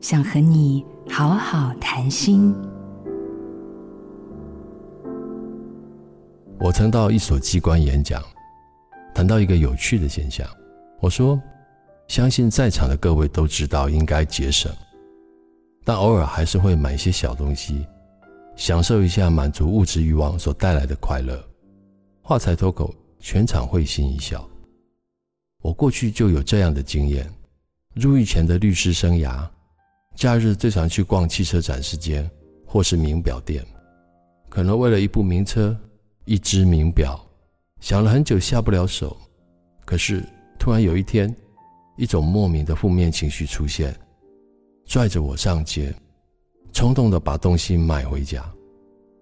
想和你好好谈心。我曾到一所机关演讲，谈到一个有趣的现象。我说，相信在场的各位都知道应该节省，但偶尔还是会买一些小东西，享受一下满足物质欲望所带来的快乐。话才脱口，全场会心一笑。我过去就有这样的经验，入狱前的律师生涯。假日最常去逛汽车展示间，或是名表店，可能为了一部名车、一只名表，想了很久下不了手。可是突然有一天，一种莫名的负面情绪出现，拽着我上街，冲动的把东西买回家。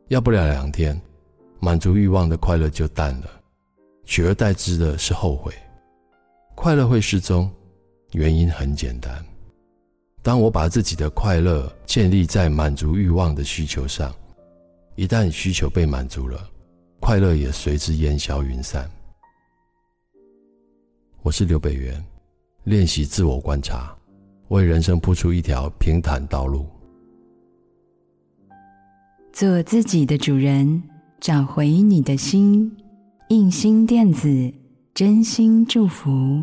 要不了两天，满足欲望的快乐就淡了，取而代之的是后悔。快乐会失踪，原因很简单。当我把自己的快乐建立在满足欲望的需求上，一旦需求被满足了，快乐也随之烟消云散。我是刘北元，练习自我观察，为人生铺出一条平坦道路。做自己的主人，找回你的心。印心电子，真心祝福。